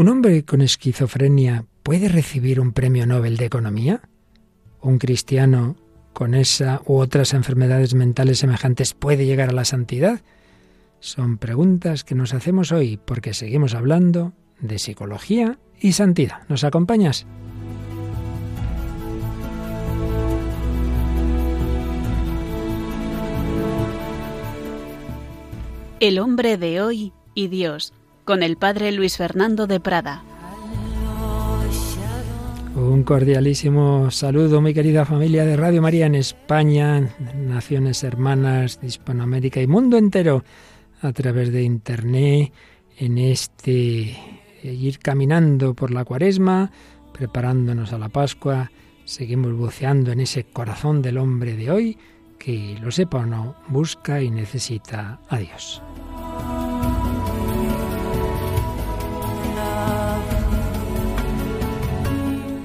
¿Un hombre con esquizofrenia puede recibir un premio Nobel de Economía? ¿Un cristiano con esa u otras enfermedades mentales semejantes puede llegar a la santidad? Son preguntas que nos hacemos hoy porque seguimos hablando de psicología y santidad. ¿Nos acompañas? El hombre de hoy y Dios, con el padre Luis Fernando de Prada. Un cordialísimo saludo, mi querida familia de Radio María en España, naciones hermanas Hispanoamérica y mundo entero, a través de Internet, en este ir caminando por la cuaresma, preparándonos a la Pascua, seguimos buceando en ese corazón del hombre de hoy que, lo sepa o no, busca y necesita a Dios.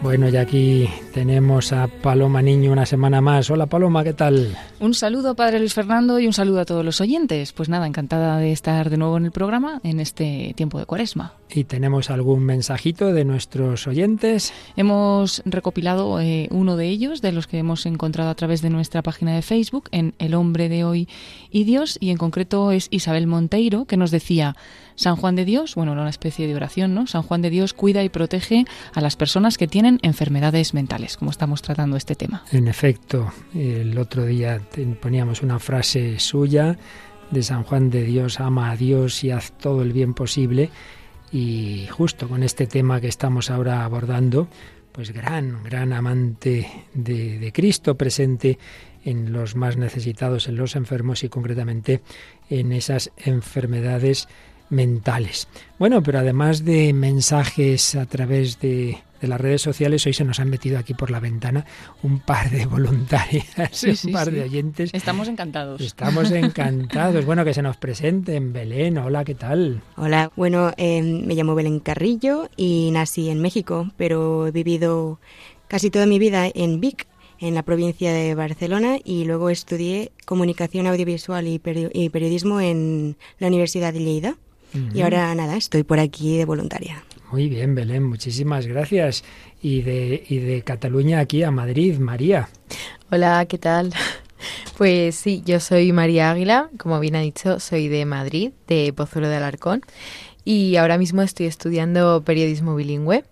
Bueno, y aquí tenemos a Paloma Niño una semana más. Hola Paloma, ¿qué tal? Un saludo, Padre Luis Fernando, y un saludo a todos los oyentes. Pues nada, encantada de estar de nuevo en el programa en este tiempo de cuaresma. ¿Y tenemos algún mensajito de nuestros oyentes? Hemos recopilado eh, uno de ellos, de los que hemos encontrado a través de nuestra página de Facebook, en El hombre de hoy y Dios, y en concreto es Isabel Monteiro, que nos decía, San Juan de Dios, bueno, una especie de oración, ¿no? San Juan de Dios cuida y protege a las personas que tienen enfermedades mentales, estamos tratando este tema. En efecto, el otro día poníamos una frase suya de San Juan de Dios, ama a Dios y haz todo el bien posible. Y justo con este tema que estamos ahora abordando, pues gran, gran amante de, de Cristo presente en los más necesitados, en los enfermos y concretamente en esas enfermedades mentales. Bueno, pero además de mensajes a través de, las redes sociales, hoy se nos han metido aquí por la ventana un par de voluntarias, un par de oyentes. Estamos encantados. Estamos encantados. bueno, que se nos presenten. Belén, hola, ¿qué tal? Hola, bueno, em, me llamo Belén Carrillo y nací en México, pero he vivido casi toda mi vida en Vic, en la provincia de Barcelona y luego estudié comunicación audiovisual y, periodismo en la Universidad de Lleida. Y ahora nada, estoy por aquí de voluntaria. Muy bien, Belén, muchísimas gracias. Y de, y de Cataluña aquí a Madrid, María. Hola, ¿qué tal? Pues sí, yo soy María Águila, como bien ha dicho, soy de Madrid, de Pozuelo de Alarcón, y ahora mismo estoy estudiando periodismo bilingüe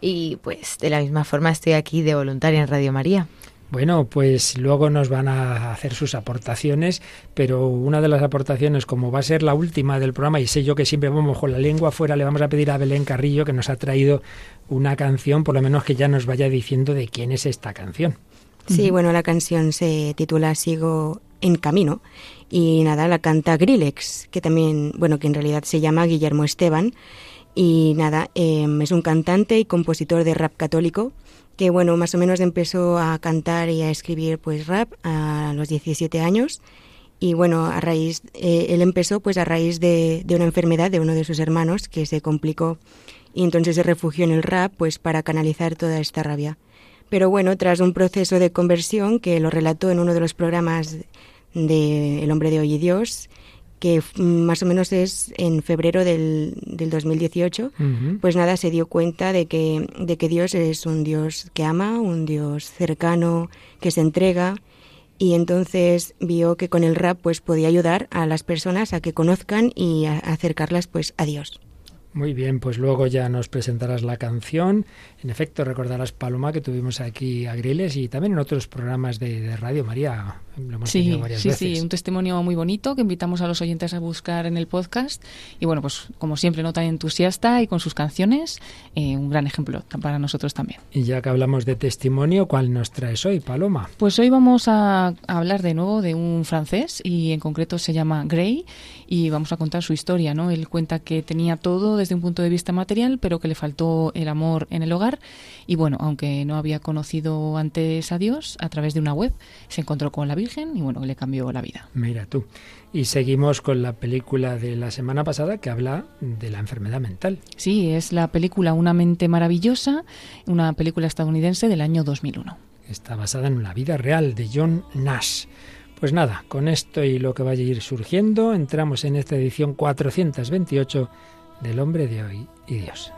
y pues de la misma forma estoy aquí de voluntaria en Radio María. Bueno, pues luego nos van a hacer sus aportaciones, pero una de las aportaciones, como va a ser la última del programa, y sé yo que siempre vamos con la lengua afuera, le vamos a pedir a Belén Carrillo que nos ha traído una canción, por lo menos que ya nos vaya diciendo de quién es esta canción. Sí, bueno, la canción se titula Sigo en Camino y nada, la canta Grillex, que también, bueno, que en realidad se llama Guillermo Esteban y nada, em, es un cantante y compositor de rap católico que bueno, más o menos empezó a cantar y a escribir pues rap a los 17 años y bueno, a raíz, eh, él empezó pues a raíz de, de, una enfermedad de uno de sus hermanos que se complicó y entonces se refugió en el rap pues para canalizar toda esta rabia. Pero bueno, tras un proceso de conversión que lo relató en uno de los programas de El hombre de hoy y Dios, que más o menos es en febrero del, del 2018, pues nada, se dio cuenta de que, de que Dios es un Dios que ama, un Dios cercano, que se entrega, y entonces vio que con el rap pues podía ayudar a las personas a que conozcan y a acercarlas pues a Dios. Muy bien, pues luego ya nos presentarás la canción. En efecto, recordarás Paloma que tuvimos aquí a Griles y también en otros programas de, Radio María. Lo hemos sí, varias sí, sí, un testimonio muy bonito que invitamos a los oyentes a buscar en el podcast. Y bueno, pues como siempre, no tan entusiasta y con sus canciones, eh, un gran ejemplo para nosotros también. Y ya que hablamos de testimonio, ¿cuál nos traes hoy, Paloma? Pues hoy vamos a, a hablar de nuevo de un francés y en concreto se llama Gray y vamos a contar su historia, ¿no? Él cuenta que tenía todo desde un punto de vista material, pero que le faltó el amor en el hogar y bueno, aunque no había conocido antes a Dios, a través de una web se encontró con la Virgen y bueno, le cambió la vida. Mira tú. Y seguimos con la película de la semana pasada que habla de la enfermedad mental. Sí, es la película Una mente maravillosa, una película estadounidense del año 2001. Está basada en la vida real de John Nash. Pues nada, con esto y lo que vaya a ir surgiendo, entramos en esta edición 428 del hombre de hoy y Dios.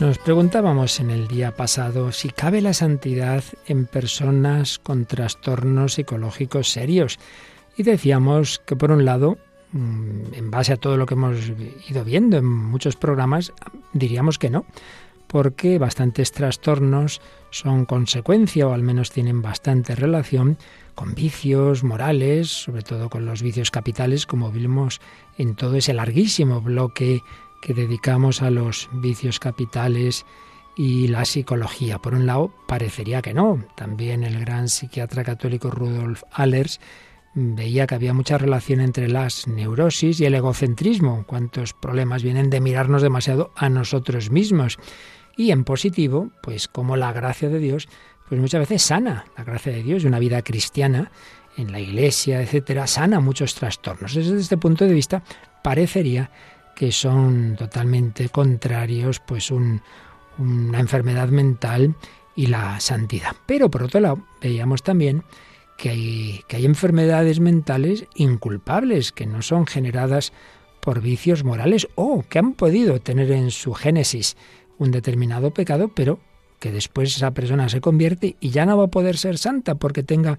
Nos preguntábamos en el día pasado si cabe la santidad en personas con trastornos psicológicos serios. Y decíamos que por un lado, mm, en base a todo lo que hemos ido viendo en muchos programas, diríamos que no, porque bastantes trastornos son consecuencia o al menos tienen bastante relación con vicios morales, sobre todo con los vicios capitales, como vimos en todo ese larguísimo bloque que dedicamos a los vicios capitales y la psicología. Por un lado, parecería que no. También el gran psiquiatra católico Rudolf Allers veía que había mucha relación entre las neurosis y el egocentrismo. Cuántos problemas vienen de mirarnos demasiado a nosotros mismos. Y en positivo, pues como la gracia de Dios, pues muchas veces sana. La gracia de Dios y una vida cristiana en la iglesia, etcétera, sana muchos trastornos. Desde este punto de vista, parecería que son totalmente contrarios, pues una enfermedad mental y la santidad. Pero por otro lado, veíamos también que hay, que hay enfermedades mentales inculpables, que no son generadas por vicios morales o que han podido tener en su génesis un determinado pecado, pero que después esa persona se convierte y ya no va a poder ser santa porque tenga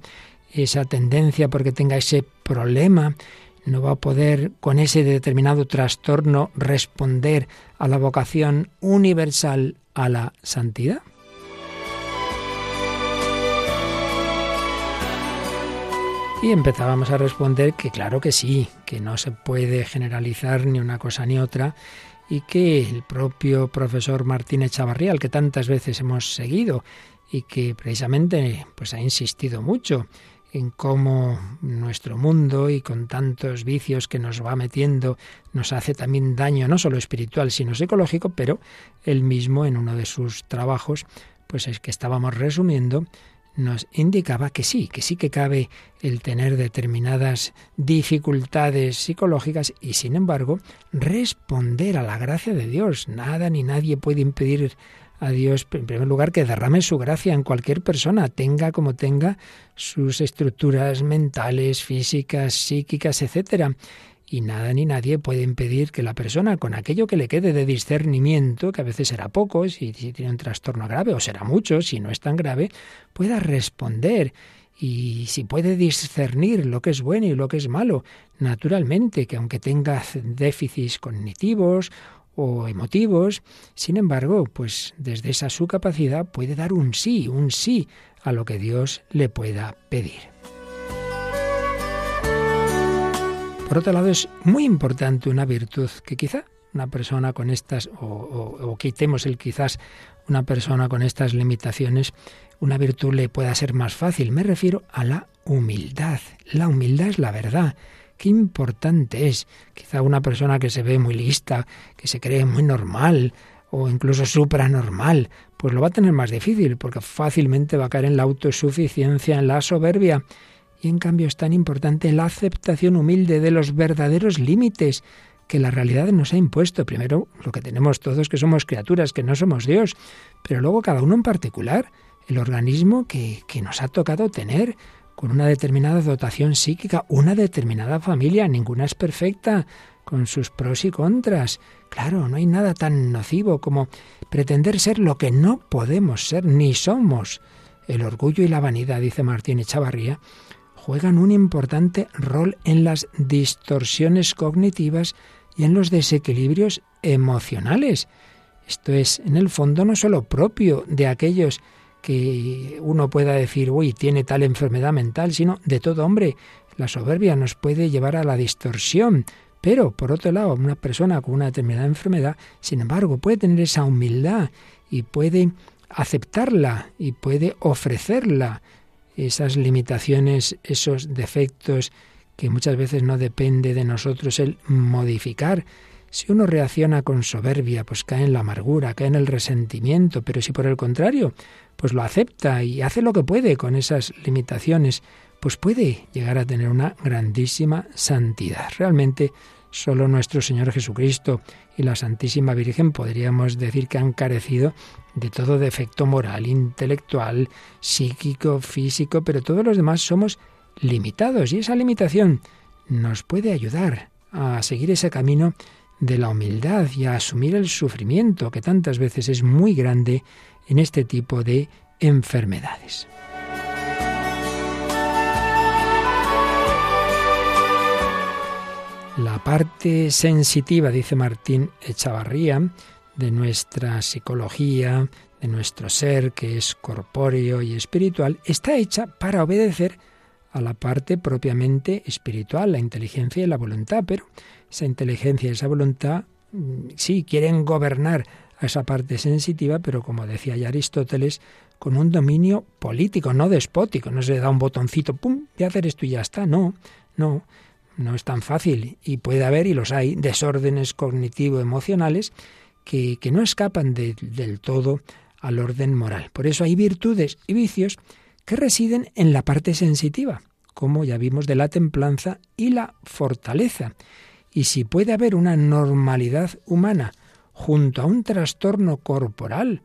esa tendencia, porque tenga ese problema no va a poder con ese determinado trastorno responder a la vocación universal a la santidad? Y empezábamos a responder que claro que sí, que no se puede generalizar ni una cosa ni otra y que el propio profesor Martínez Chavarría, al que tantas veces hemos seguido y que precisamente pues ha insistido mucho en cómo nuestro mundo y con tantos vicios que nos va metiendo nos hace también daño no solo espiritual sino psicológico, pero él mismo en uno de sus trabajos, pues es que estábamos resumiendo, nos indicaba que sí, que sí que cabe el tener determinadas dificultades psicológicas y sin embargo responder a la gracia de Dios. Nada ni nadie puede impedir a Dios, en primer lugar, que derrame su gracia en cualquier persona, tenga como tenga sus estructuras mentales, físicas, psíquicas, etcétera. Y nada ni nadie puede impedir que la persona, con aquello que le quede de discernimiento, que a veces será poco, si, si tiene un trastorno grave, o será mucho, si no es tan grave, pueda responder y si puede discernir lo que es bueno y lo que es malo, naturalmente que aunque tenga déficits cognitivos o emotivos, sin embargo, pues desde esa su capacidad puede dar un sí, un sí a lo que Dios le pueda pedir. Por otro lado, es muy importante una virtud que quizá una persona con estas, o, o, quitemos el quizás una persona con estas limitaciones, una virtud le pueda ser más fácil. Me refiero a la humildad. La humildad es la verdad qué importante es. Quizá una persona que se ve muy lista, que se cree muy normal o incluso supranormal, pues lo va a tener más difícil porque fácilmente va a caer en la autosuficiencia, en la soberbia. Y en cambio es tan importante la aceptación humilde de los verdaderos límites que la realidad nos ha impuesto. Primero, lo que tenemos todos, que somos criaturas, que no somos Dios, pero luego cada uno en particular, el organismo que, que nos ha tocado tener, con una determinada dotación psíquica, una determinada familia, ninguna es perfecta, con sus pros y contras. Claro, no hay nada tan nocivo como pretender ser lo que no podemos ser ni somos. El orgullo y la vanidad, dice Martín Echavarría, juegan un importante rol en las distorsiones cognitivas y en los desequilibrios emocionales. Esto es, en el fondo, no solo propio de aquellos que uno pueda decir, uy, tiene tal enfermedad mental, sino de todo hombre. La soberbia nos puede llevar a la distorsión. Pero, por otro lado, una persona con una determinada enfermedad, sin embargo, puede tener esa humildad y puede aceptarla y puede ofrecerla, esas limitaciones, esos defectos que muchas veces no depende de nosotros el modificar, si uno reacciona con soberbia, pues cae en la amargura, cae en el resentimiento, pero si por el contrario, pues lo acepta y hace lo que puede con esas limitaciones, pues puede llegar a tener una grandísima santidad. Realmente solo nuestro Señor Jesucristo y la Santísima Virgen podríamos decir que han carecido de todo defecto moral, intelectual, psíquico, físico, pero todos los demás somos limitados y esa limitación nos puede ayudar a seguir ese camino de la humildad y a asumir el sufrimiento que tantas veces es muy grande en este tipo de enfermedades. La parte sensitiva, dice Martín Echavarría, de nuestra psicología, de nuestro ser, que es corpóreo y espiritual, está hecha para obedecer a la parte propiamente espiritual, la inteligencia y la voluntad, pero esa inteligencia y esa voluntad mm, sí quieren gobernar a esa parte sensitiva, pero como decía ya Aristóteles, con un dominio político, no despótico, no se da un botoncito, pum, de hacer esto y ya está, no, no, no es tan fácil y puede haber, y los hay, desórdenes cognitivo-emocionales que, que, no escapan del todo al orden moral. Por eso hay virtudes y vicios que residen en la parte sensitiva, como ya vimos de la templanza y la fortaleza. Y si puede haber una normalidad humana junto a un trastorno corporal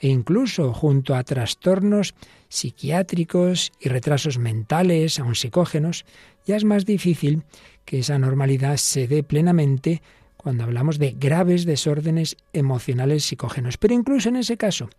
e incluso junto a trastornos psiquiátricos y retrasos mentales, aun psicógenos, ya es más difícil que esa normalidad se dé plenamente cuando hablamos de graves desórdenes emocionales psicógenos. Pero incluso en ese caso,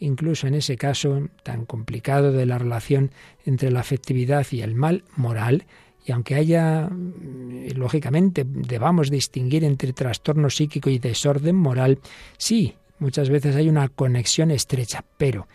incluso en ese caso tan complicado de la relación entre la afectividad y el mal moral, y aunque haya, mm, lógicamente, debamos distinguir entre trastorno psíquico y desorden moral, sí, muchas veces hay una conexión estrecha, pero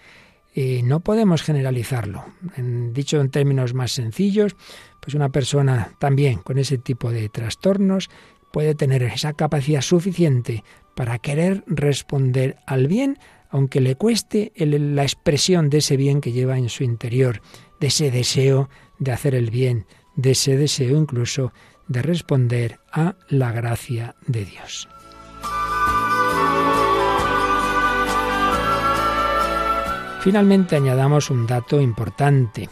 eh, no podemos generalizarlo. En, dicho en términos más sencillos, pues una persona también con ese tipo de trastornos puede tener esa capacidad suficiente para querer responder al bien, aunque le cueste la expresión de ese bien que lleva en su interior, de ese deseo de hacer el bien, de ese deseo incluso de responder a la gracia de Dios. Finalmente añadamos un dato importante,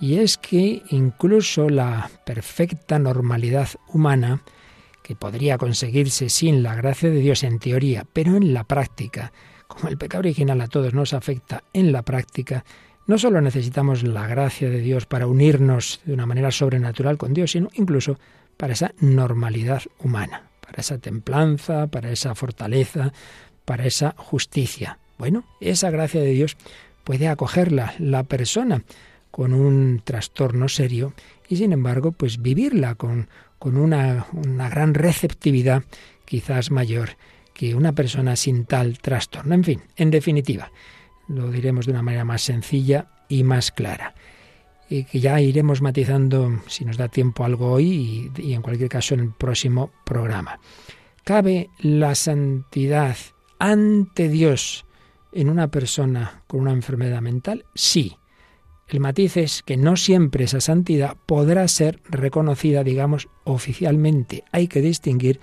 y es que incluso la perfecta normalidad humana que podría conseguirse sin la gracia de Dios en teoría, pero en la práctica, como el pecado original a todos nos afecta en la práctica, no solo necesitamos la gracia de Dios para unirnos de una manera sobrenatural con Dios, sino incluso para esa normalidad humana, para esa templanza, para esa fortaleza, para esa justicia. Bueno, esa gracia de Dios puede acogerla la persona con un trastorno serio y sin embargo pues vivirla con con una, una gran receptividad quizás mayor que una persona sin tal trastorno. En fin, en definitiva, lo diremos de una manera más sencilla y más clara. Y que ya iremos matizando, si nos da tiempo, algo hoy y, y en cualquier caso en el próximo programa. ¿Cabe la santidad ante Dios en una persona con una enfermedad mental? Sí. El matiz es que no siempre esa santidad podrá ser reconocida, digamos, oficialmente. Hay que distinguir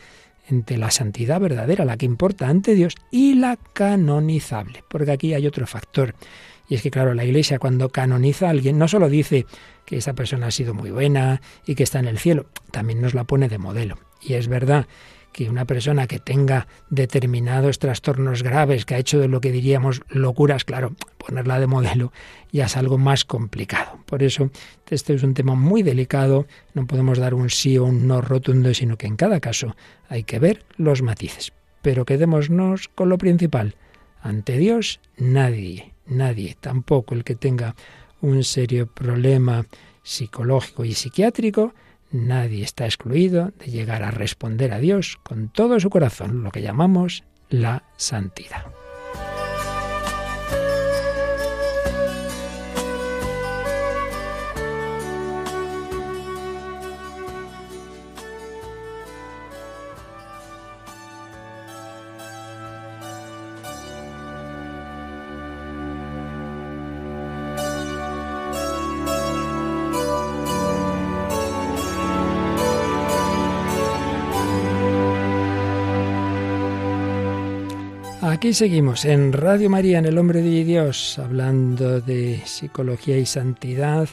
entre la santidad verdadera, la que importa ante Dios, y la canonizable. Porque aquí hay otro factor. Y es que, claro, la Iglesia cuando canoniza a alguien no solo dice que esa persona ha sido muy buena y que está en el cielo, también nos la pone de modelo. Y es verdad que una persona que tenga determinados trastornos graves, que ha hecho de lo que diríamos locuras, claro, ponerla de modelo ya es algo más complicado. Por eso, este es un tema muy delicado, no podemos dar un sí o un no rotundo, sino que en cada caso hay que ver los matices. Pero quedémonos con lo principal. Ante Dios, nadie, nadie, tampoco el que tenga un serio problema psicológico y psiquiátrico, Nadie está excluido de llegar a responder a Dios con todo su corazón, lo que llamamos la santidad. Seguimos en Radio María, en El Hombre de Dios, hablando de psicología y santidad,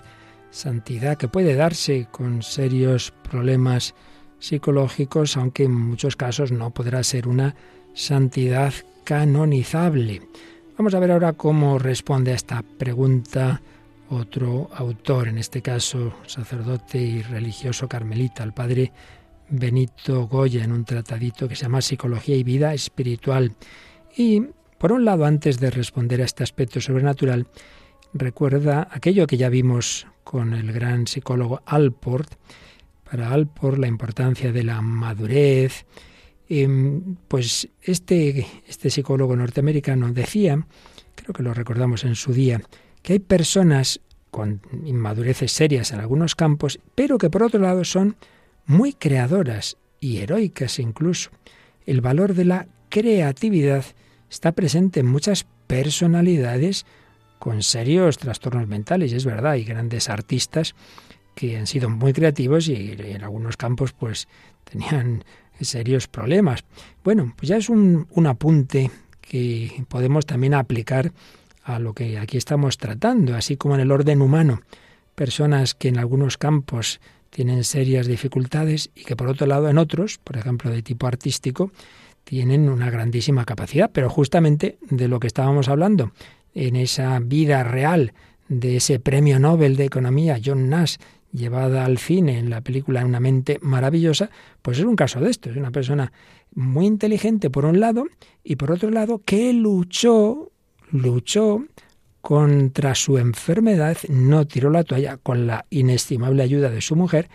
santidad que puede darse con serios problemas psicológicos, aunque en muchos casos no podrá ser una santidad canonizable. Vamos a ver ahora cómo responde a esta pregunta otro autor, en este caso sacerdote y religioso carmelita, el padre Benito Goya en un tratadito que se llama Psicología y Vida Espiritual. Y, por un lado, antes de responder a este aspecto sobrenatural, recuerda aquello que ya vimos con el gran psicólogo Alport. Para Alport la importancia de la madurez. Em, pues este, este psicólogo norteamericano decía, creo que lo recordamos en su día, que hay personas con inmadureces serias en algunos campos, pero que por otro lado son muy creadoras y heroicas incluso. El valor de la creatividad está presente en muchas personalidades con serios trastornos mentales, y es verdad, hay grandes artistas que han sido muy creativos y en algunos campos pues tenían serios problemas. Bueno, pues ya es un, un apunte que podemos también aplicar a lo que aquí estamos tratando, así como en el orden humano, personas que en algunos campos tienen serias dificultades y que por otro lado en otros, por ejemplo de tipo artístico, tienen una grandísima capacidad, pero justamente de lo que estábamos hablando, en esa vida real de ese premio Nobel de Economía, John Nash, llevada al cine en la película Una mente maravillosa, pues es un caso de esto, es una persona muy inteligente por un lado y por otro lado que luchó, luchó contra su enfermedad, no tiró la toalla con la inestimable ayuda de su mujer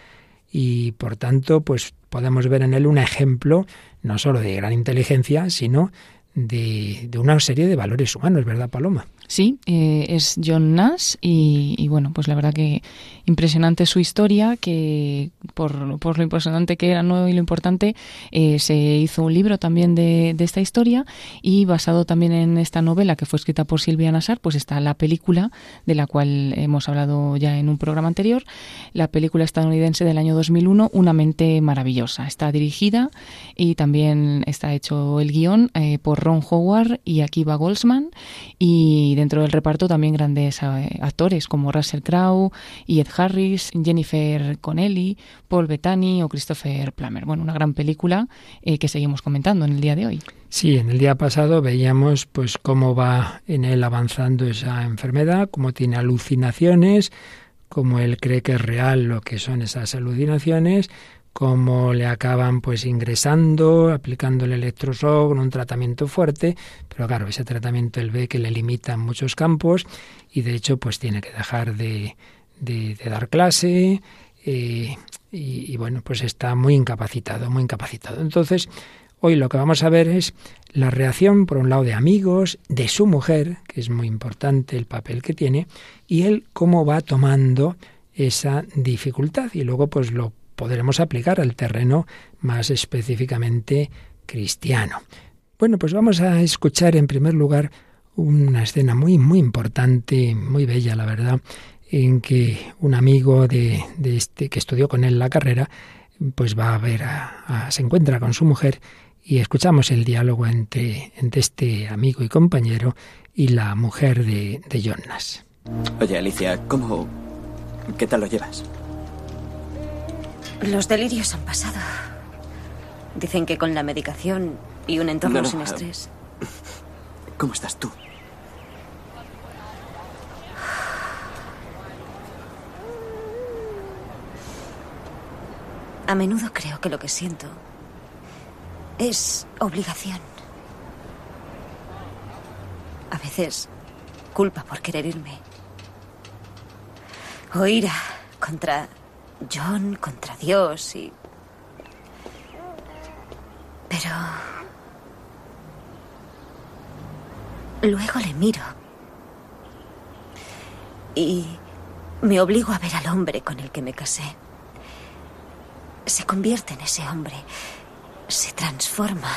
y por tanto pues podemos ver en él un ejemplo no solo de gran inteligencia, sino de, de una serie de valores humanos, ¿verdad, Paloma? Sí, eh, es John Nash y, bueno, pues la verdad que impresionante su historia, que por, por lo impresionante que era ¿no? y lo importante, eh, se hizo un libro también de, esta historia y basado también en esta novela que fue escrita por Silvia Nassar, pues está la película de la cual hemos hablado ya en un programa anterior, la película estadounidense del año 2001, Una mente maravillosa. Está dirigida y también está hecho el guion eh, por Ron Howard y Akiva Goldsman y dentro del reparto también grandes eh, actores como Russell Crowe, Ed Harris, Jennifer Connelly, Paul Bettany o Christopher Plummer. Bueno, una gran película eh, que seguimos comentando en el día de hoy. Sí, en el día pasado veíamos pues cómo va en él avanzando esa enfermedad, cómo tiene alucinaciones, cómo él cree que es real lo que son esas alucinaciones, cómo le acaban pues ingresando, aplicando el electroshock, un tratamiento fuerte, pero claro, ese tratamiento él ve que le limita en muchos campos y de hecho pues tiene que dejar de, de, dar clase eh, y, y, bueno, pues está muy incapacitado, muy incapacitado. Entonces, hoy lo que vamos a ver es la reacción, por un lado, de amigos, de su mujer, que es muy importante el papel que tiene, y él cómo va tomando esa dificultad y luego pues lo podremos aplicar al terreno más específicamente cristiano. Bueno, pues vamos a escuchar en primer lugar una escena muy, muy importante, muy bella, la verdad, en que un amigo de, este que estudió con él la carrera, pues va a ver, a, se encuentra con su mujer y escuchamos el diálogo entre, entre este amigo y compañero y la mujer de, de Jonas. Oye, Alicia, ¿cómo... ¿Qué tal lo llevas? Los delirios han pasado. Dicen que con la medicación y un entorno sin estrés. ¿Cómo estás tú? A menudo creo que lo que siento es obligación. A veces culpa por querer irme. O ira contra John contra Dios y... Pero... Luego le miro. Y me obligo a ver al hombre con el que me casé. Se convierte en ese hombre. Se transforma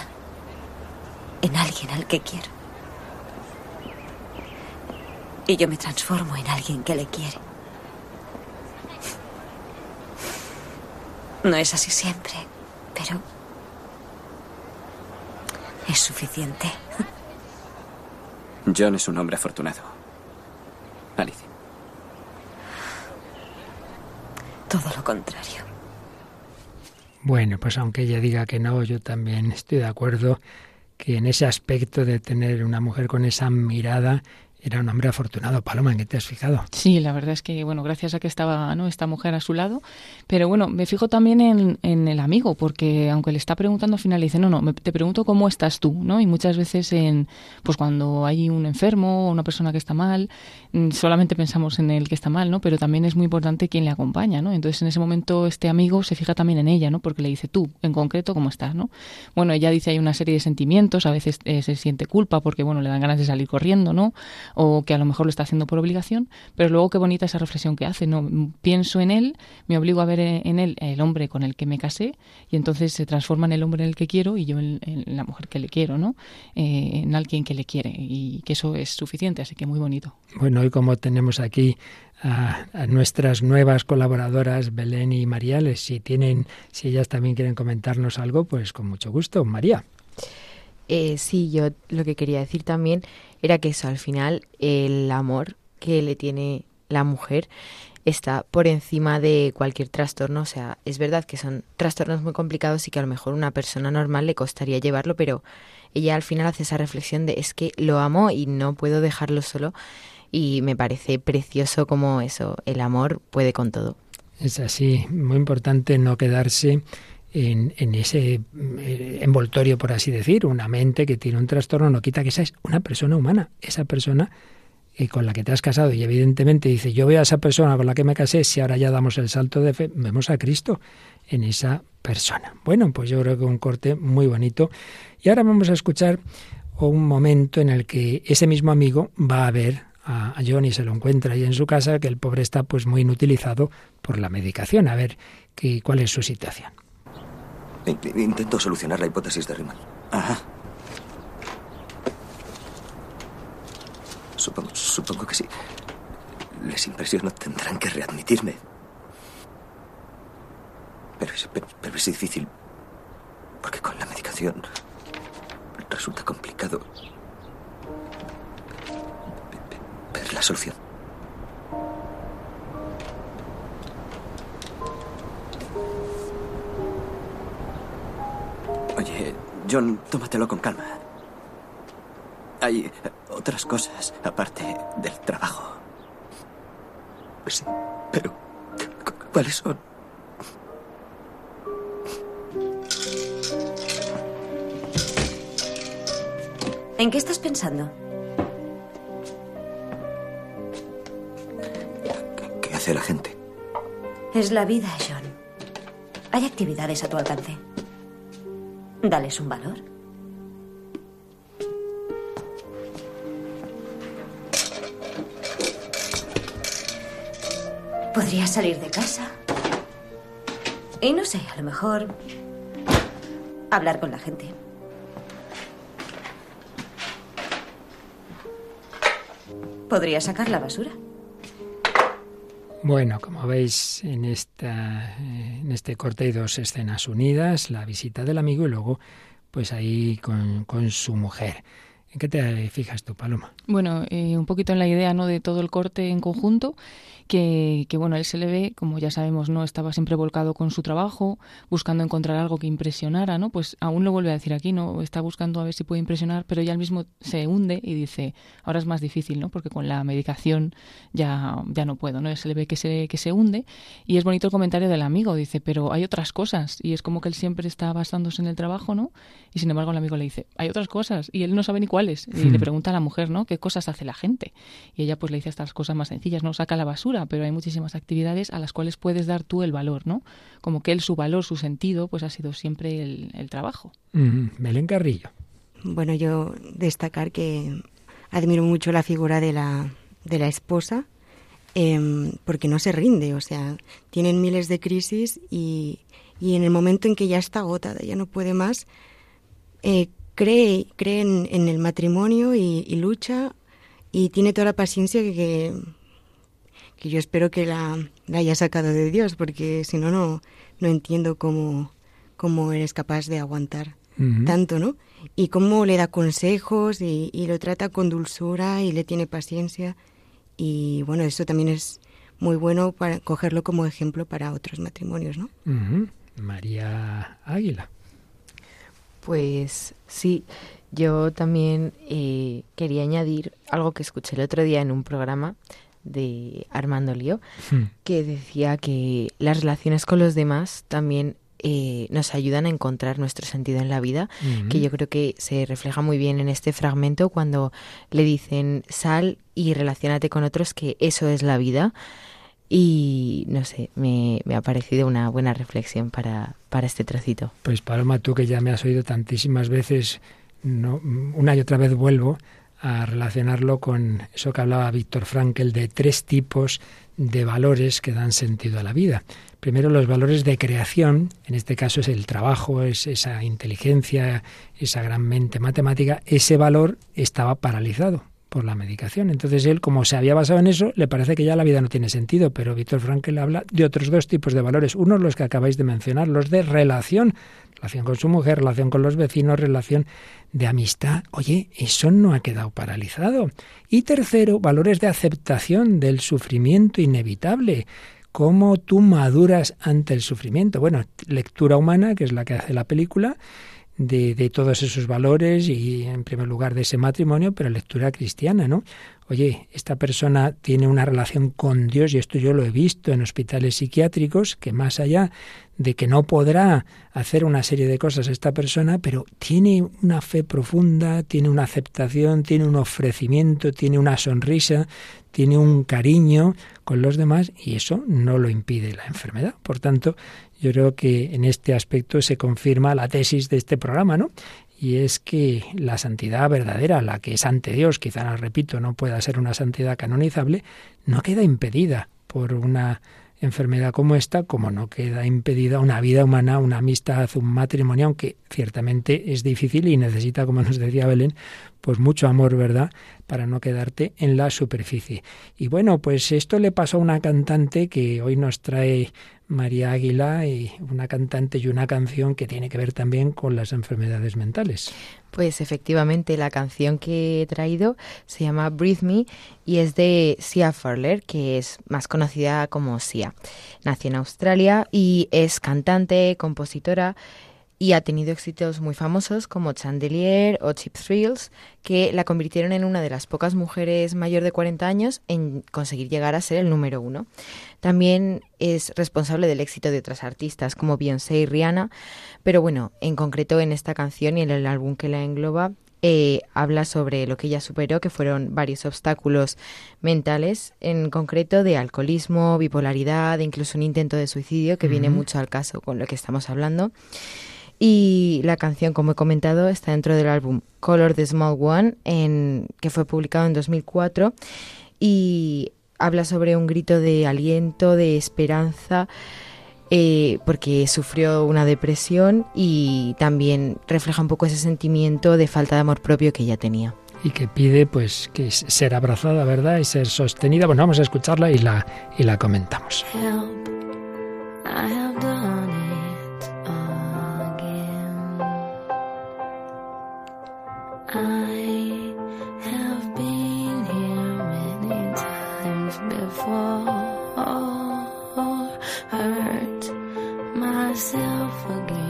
en alguien al que quiero. Y yo me transformo en alguien que le quiere. No es así siempre, pero es suficiente. John es un hombre afortunado. Alicia. Todo lo contrario. Bueno, pues aunque ella diga que no, yo también estoy de acuerdo que en ese aspecto de tener una mujer con esa mirada era un hombre afortunado. Paloma, ¿en qué te has fijado? Sí, la verdad es que, bueno, gracias a que estaba ¿no? esta mujer a su lado. Pero bueno, me fijo también en, en el amigo, porque aunque le está preguntando al final, le dice, no, no, te pregunto cómo estás tú, ¿no? Y muchas veces, en, pues cuando hay un enfermo o una persona que está mal, mm, solamente pensamos en el que está mal, ¿no? Pero también es muy importante quién le acompaña, ¿no? Entonces, en ese momento, este amigo se fija también en ella, ¿no? Porque le dice, tú, en concreto, ¿cómo estás, ¿no? Bueno, ella dice, hay una serie de sentimientos, a veces eh, se siente culpa porque, bueno, le dan ganas de salir corriendo, ¿no? O que a lo mejor lo está haciendo por obligación, pero luego qué bonita esa reflexión que hace, no pienso en él, me obligo a ver en él el hombre con el que me casé y entonces se transforma en el hombre en el que quiero y yo en, la mujer que le quiero, ¿no? Eh, en alguien que le quiere y que eso es suficiente, así que muy bonito. Bueno, hoy como tenemos aquí a, nuestras nuevas colaboradoras Belén y Mariales, si tienen, si ellas también quieren comentarnos algo, pues con mucho gusto, María. Eh, sí, yo lo que quería decir también era que eso, al final, el amor que le tiene la mujer está por encima de cualquier trastorno. O sea, es verdad que son trastornos muy complicados y que a lo mejor una persona normal le costaría llevarlo, pero ella al final hace esa reflexión de es que lo amo y no puedo dejarlo solo. Y me parece precioso como eso, el amor puede con todo. Es así, muy importante no quedarse en, en, ese eh, envoltorio, por así decir, una mente que tiene un trastorno, no quita que esa es una persona humana, esa persona eh, con la que te has casado y evidentemente dice, yo veo a esa persona con la que me casé, si ahora ya damos el salto de fe, vemos a Cristo en esa persona. Bueno, pues yo creo que un corte muy bonito. Y ahora vamos a escuchar un momento en el que ese mismo amigo va a ver a John y se lo encuentra ahí en su casa, que el pobre está pues muy inutilizado por la medicación, a ver qué, cuál es su situación. Intento solucionar la hipótesis de Riemann. Ajá. Supongo, supongo que sí. Les impresiono, tendrán que readmitirme. Pero es, pero, es difícil. Porque con la medicación resulta complicado ver la solución. John, tómatelo con calma. Hay otras cosas aparte del trabajo. Sí, pero ¿cuáles son? ¿En qué estás pensando? ¿Qué hace la gente? Es la vida, John. Hay actividades a tu alcance. Dales un valor. Podrías salir de casa. Y no sé, a lo mejor hablar con la gente. Podría sacar la basura. Bueno, como veis en, esta, este corte hay dos escenas unidas, la visita del amigo y luego pues ahí con, con su mujer. ¿En qué te fijas tú, Paloma? Bueno, eh, un poquito en la idea ¿no? de todo el corte en conjunto que, que, bueno, él se le ve, como ya sabemos, no estaba siempre volcado con su trabajo, buscando encontrar algo que impresionara, ¿no? Pues aún lo vuelve a decir aquí, ¿no? Está buscando a ver si puede impresionar, pero ya al mismo se hunde y dice, ahora es más difícil, ¿no? Porque con la medicación ya, ya no puedo, ¿no? Se le ve que se, que se hunde y es bonito el comentario del amigo, dice, pero hay otras cosas y es como que él siempre está basándose en el trabajo, ¿no? Y sin embargo el amigo le dice, hay otras cosas y él no sabe ni cuáles y le hmm. pregunta a la mujer, ¿no? ¿Qué cosas hace la gente? Y ella pues le dice estas cosas más sencillas, ¿no? Saca la basura pero hay muchísimas actividades a las cuales puedes dar tú el valor, ¿no? Como que él, su valor, su sentido, pues ha sido siempre el, trabajo. Belén Carrillo. Bueno, yo destacar que admiro mucho la figura de la, de la esposa, em, porque no se rinde, o sea, tienen miles de crisis y, y, en el momento en que ya está agotada, ya no puede más, eh, cree, cree en, el matrimonio y, y, lucha y tiene toda la paciencia que, que yo espero que la, haya sacado de Dios, porque si no, no, no entiendo cómo, cómo eres capaz de aguantar tanto, ¿no? Y cómo le da consejos y, lo trata con dulzura y le tiene paciencia. Y bueno, eso también es muy bueno para cogerlo como ejemplo para otros matrimonios, ¿no? María Águila. Pues sí, Yo también eh, quería añadir algo que escuché el otro día en un programa de Armando Lío, hmm. que decía que las relaciones con los demás también eh, nos ayudan a encontrar nuestro sentido en la vida, que yo creo que se refleja muy bien en este fragmento cuando le dicen sal y relacionate con otros, que eso es la vida. Y no sé, me, ha parecido una buena reflexión para, para este trocito. Pues Paloma, tú que ya me has oído tantísimas veces, no, una y otra vez vuelvo a relacionarlo con eso que hablaba Víctor Frankel de tres tipos de valores que dan sentido a la vida. Primero los valores de creación, en este caso es el trabajo, es esa inteligencia, esa gran mente matemática, ese valor estaba paralizado por la medicación. Entonces él, como se había basado en eso, le parece que ya la vida no tiene sentido, pero Víctor Frankel habla de otros dos tipos de valores. Uno, los que acabáis de mencionar, los de relación, relación con su mujer, relación con los vecinos, relación de amistad. Oye, eso no ha quedado paralizado. Y tercero, valores de aceptación del sufrimiento inevitable. ¿Cómo tú maduras ante el sufrimiento? Bueno, lectura humana, que es la que hace la película, de, de, todos esos valores y en primer lugar de ese matrimonio, pero lectura cristiana, ¿no? Oye, esta persona tiene una relación con Dios y esto yo lo he visto en hospitales psiquiátricos, que más allá de que no podrá hacer una serie de cosas esta persona, pero tiene una fe profunda, tiene una aceptación, tiene un ofrecimiento, tiene una sonrisa, tiene un cariño con los demás y eso no lo impide la enfermedad. Por tanto, yo creo que en este aspecto se confirma la tesis de este programa, ¿no? Y es que la santidad verdadera, la que es ante Dios, quizá, no repito, no pueda ser una santidad canonizable, no queda impedida por una enfermedad como esta, como no queda impedida una vida humana, una amistad, un matrimonio, aunque ciertamente es difícil y necesita, como nos decía Belén, pues mucho amor, ¿verdad?, para no quedarte en la superficie. Y bueno, pues esto le pasó a una cantante que hoy nos trae María Águila y una cantante y una canción que tiene que ver también con las enfermedades mentales. Pues efectivamente, la canción que he traído se llama Breathe Me y es de Sia Furler, que es más conocida como Sia. Nació en Australia y es cantante, compositora y ha tenido éxitos muy famosos como Chandelier o Cheap Thrills, que la convirtieron en una de las pocas mujeres mayor de 40 años en conseguir llegar a ser el número uno. También es responsable del éxito de otras artistas como Beyoncé y Rihanna, pero bueno, en concreto en esta canción y en el álbum que la engloba, eh, habla sobre lo que ella superó, que fueron varios obstáculos mentales, en concreto de alcoholismo, bipolaridad, incluso un intento de suicidio, que viene mucho al caso con lo que estamos hablando. Y la canción, como he comentado, está dentro del álbum Color the Small One, en, que fue publicado en 2004 y habla sobre un grito de aliento, de esperanza, eh, porque sufrió una depresión y también refleja un poco ese sentimiento de falta de amor propio que ella tenía. Y que pide pues que ser abrazada, ¿verdad? Y ser sostenida. Bueno, vamos a escucharla y la, y la comentamos. I before. Hurt myself again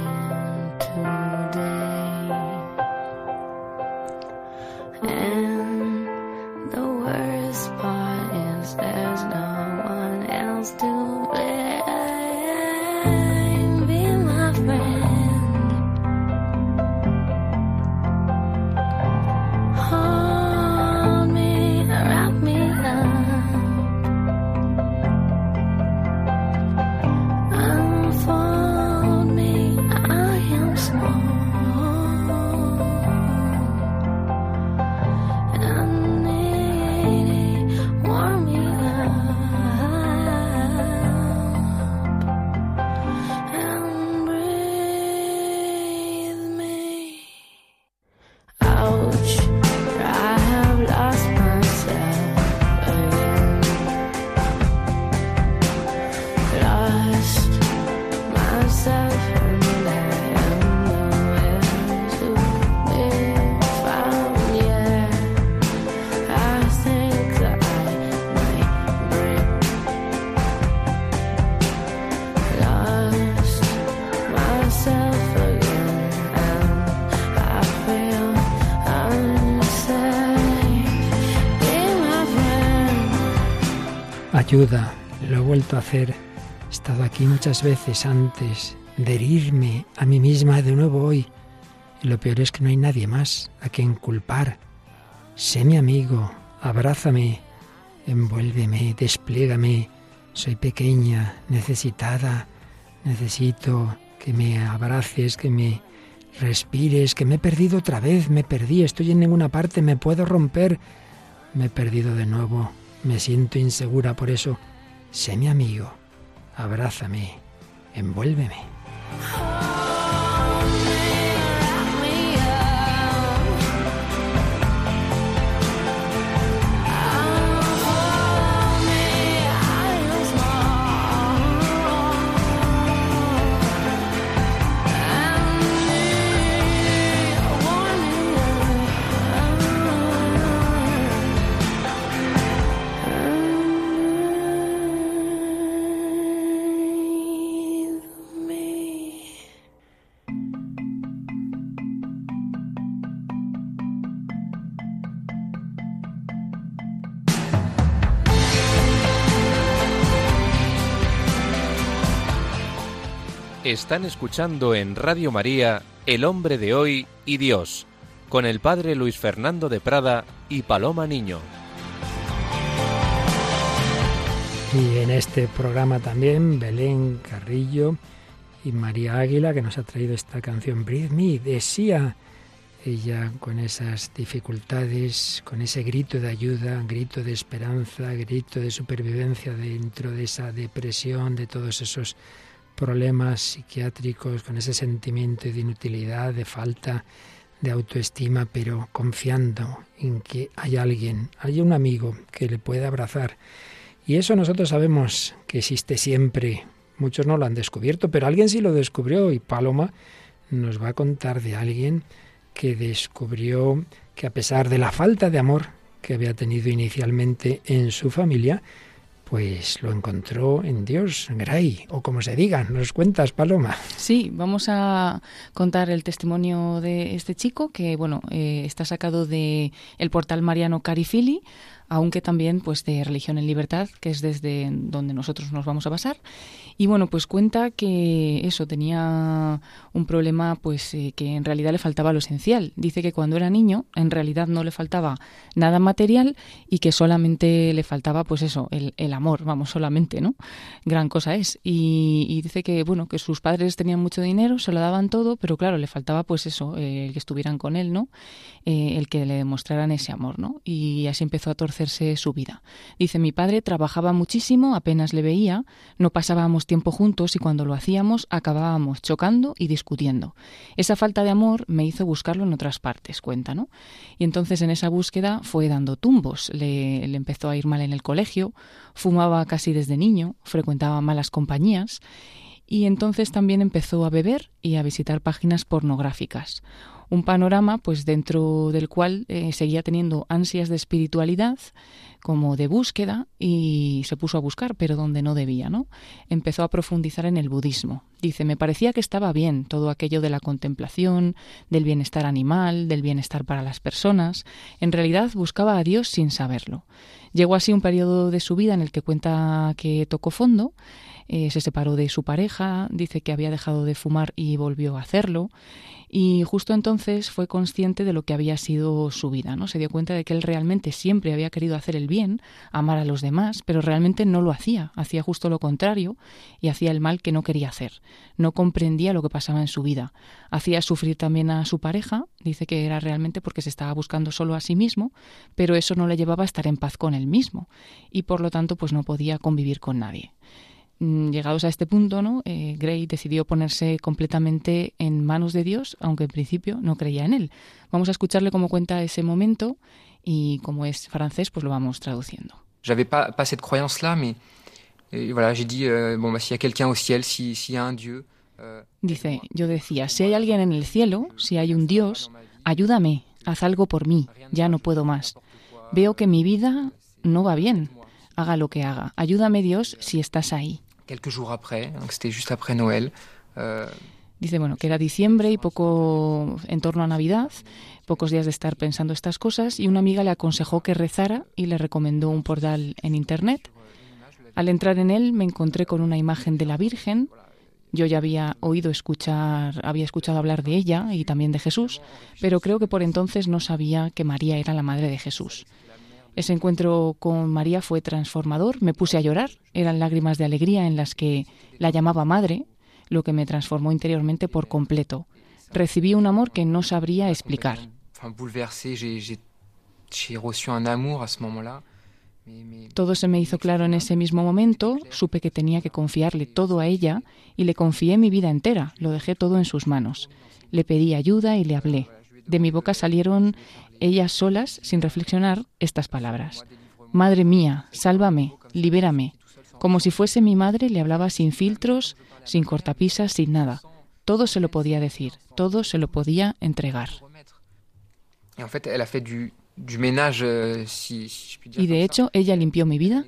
Lo he vuelto a hacer. He estado aquí muchas veces antes de herirme a mí misma de nuevo hoy. Y lo peor es que no hay nadie más a quien culpar. Sé mi amigo, abrázame, envuélveme, desplégame. Soy pequeña, necesitada, necesito que me abraces, que me respires, que me he perdido otra vez, me perdí, estoy en ninguna parte, me puedo romper. Me he perdido de nuevo, me siento insegura por eso. Sé mi amigo, abrázame, envuélveme. Están escuchando en Radio María El hombre de hoy y Dios, con el padre Luis Fernando de Prada y Paloma Niño. Y en este programa también Belén Carrillo y María Águila, que nos ha traído esta canción Breathe Me, decía ella con esas dificultades, con ese grito de ayuda, grito de esperanza, grito de supervivencia dentro de esa depresión, de todos esos problemas psiquiátricos, con ese sentimiento de inutilidad, de falta de autoestima, pero confiando en que hay alguien, hay un amigo que le puede abrazar. Y eso nosotros sabemos que existe siempre. Muchos no lo han descubierto, pero alguien sí lo descubrió y Paloma nos va a contar de alguien que descubrió que a pesar de la falta de amor que había tenido inicialmente en su familia, pues lo encontró en Dios, Gray, o como se diga. ¿Nos cuentas, Paloma? Sí, vamos a contar el testimonio de este chico que, bueno, eh, está sacado de el portal Mariano Carifili aunque también pues de Religión en Libertad, que es desde donde nosotros nos vamos a basar. Y bueno, pues cuenta que eso tenía un problema pues eh, que en realidad le faltaba lo esencial. Dice que cuando era niño en realidad no le faltaba nada material y que solamente le faltaba pues eso, el, amor, vamos, solamente, ¿no? Gran cosa es. Y, dice que bueno, que sus padres tenían mucho dinero, se lo daban todo, pero claro, le faltaba pues eso, eh, el que estuvieran con él, ¿no? Eh, el que le demostraran ese amor, ¿no? Y así empezó a torcerse su vida. Dice, mi padre trabajaba muchísimo, apenas le veía, no pasábamos tiempo juntos y cuando lo hacíamos acabábamos chocando y discutiendo. Esa falta de amor me hizo buscarlo en otras partes, cuenta, ¿no? Y entonces en esa búsqueda fue dando tumbos. Le, le empezó a ir mal en el colegio, fumaba casi desde niño, frecuentaba malas compañías y entonces también empezó a beber y a visitar páginas pornográficas un panorama pues dentro del cual eh, seguía teniendo ansias de espiritualidad como de búsqueda y se puso a buscar pero donde no debía no empezó a profundizar en el budismo. Dice me parecía que estaba bien todo aquello de la contemplación del bienestar animal del bienestar para las personas. En realidad buscaba a Dios sin saberlo llegó así un periodo de su vida en el que cuenta que tocó fondo eh, se separó de su pareja, dice que había dejado de fumar y volvió a hacerlo. Y justo entonces fue consciente de lo que había sido su vida, ¿no? Se dio cuenta de que él realmente siempre había querido hacer el bien, amar a los demás, pero realmente no lo hacía, hacía justo lo contrario y hacía el mal que no quería hacer. No comprendía lo que pasaba en su vida. Hacía sufrir también a su pareja, dice que era realmente porque se estaba buscando solo a sí mismo, pero eso no le llevaba a estar en paz con él mismo y por lo tanto pues no podía convivir con nadie. Mm, llegados a este punto, ¿no? Eh, Gray decidió ponerse completamente en manos de Dios, aunque en principio no creía en él. Vamos a escucharle cómo cuenta ese momento y como es francés, pues lo vamos traduciendo. J'avais pas, pas cette croyance-là, mais et voilà, j'ai dit euh, bon bah s'il y a quelqu'un au ciel, si y a un Dieu. Euh, Dice, yo decía, si hay alguien en el cielo, si hay un Dios, ayúdame, haz algo por mí, ya no puedo más. Veo que mi vida no va bien. Haga lo que haga. Ayúdame Dios si estás ahí quelques jours après. Euh... Dice, bueno, que era diciembre y poco en torno a Navidad, pocos días de estar pensando estas cosas, y una amiga le aconsejó que rezara y le recomendó un portal en Internet. Al entrar en él me encontré con una imagen de la Virgen. Yo ya había oído escuchar, había escuchado hablar de ella y también de Jesús, pero creo que por entonces no sabía que María era la madre de Jesús. Ese encuentro con María fue transformador, me puse a llorar, eran lágrimas de alegría en las que la llamaba madre, lo que me transformó interiormente por completo. Recibí un amor que no sabría explicar. Todo se me hizo claro en ese mismo momento, supe que tenía que confiarle todo a ella y le confié mi vida entera, lo dejé todo en sus manos. Le pedí ayuda y le hablé. De mi boca salieron ellas solas, sin reflexionar, estas palabras. Madre mía, sálvame, libérame. Como si fuese mi madre, le hablaba sin filtros, sin cortapisas, sin nada. Todo se lo podía decir, todo se lo podía entregar. Euh, y de hecho, ella limpió mi vida,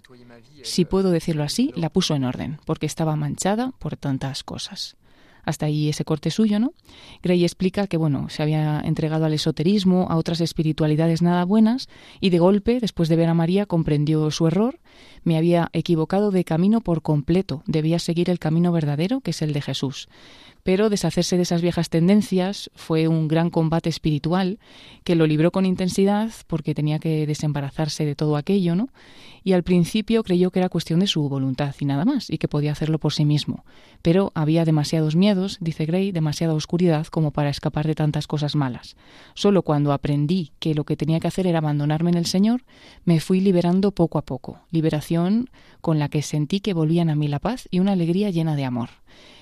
si puedo decirlo así, la puso en orden, porque estaba manchada por tantas cosas. Hasta ahí ese corte suyo, ¿no? Gray explica que, bueno, se había entregado al esoterismo, a otras espiritualidades nada buenas, y de golpe, después de ver a María, comprendió su error, me había equivocado de camino por completo, debía seguir el camino verdadero, que es el de Jesús. Pero deshacerse de esas viejas tendencias fue un gran combate espiritual que lo libró con intensidad porque tenía que desembarazarse de todo aquello, ¿no? Y al principio creyó que era cuestión de su voluntad y nada más, y que podía hacerlo por sí mismo. Pero había demasiados miedos, dice Gray, demasiada oscuridad como para escapar de tantas cosas malas. Solo cuando aprendí que lo que tenía que hacer era abandonarme en el Señor, me fui liberando poco a poco. Liberación con la que sentí que volvían a mí la paz y una alegría llena de amor.